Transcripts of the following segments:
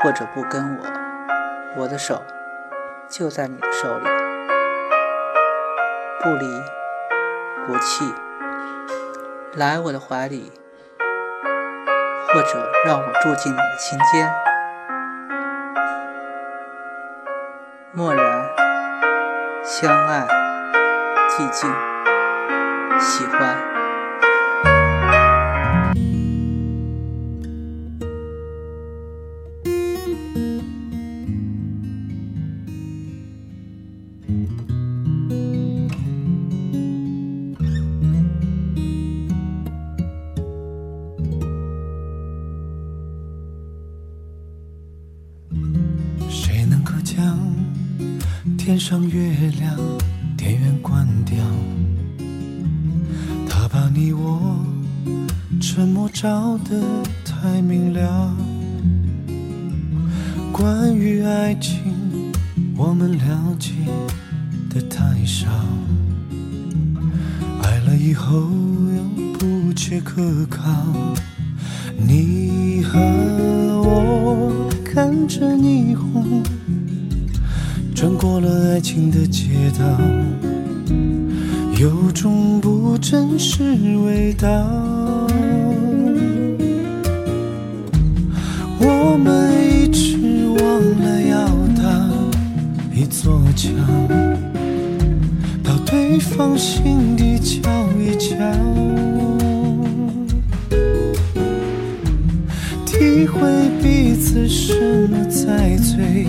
或者不跟我，我的手就在你的手里，不离不弃。来我的怀里，或者让我住进你的心间。默然，相爱，寂静，喜欢。天上月亮，电源关掉，他把你我沉默照得太明了。关于爱情，我们了解的太少，爱了以后又不切可靠。你和我看着霓虹。穿过了爱情的街道，有种不真实味道。我们一直讲，到对方心底瞧一瞧，体会彼此什么在最。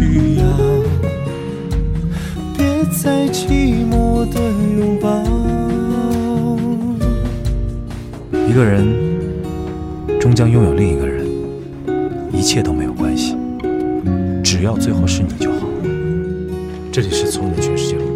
需要，别再寂寞的拥抱。一个人终将拥有另一个人，一切都没有关系，只要最后是你就好。这里是聪明的全世界。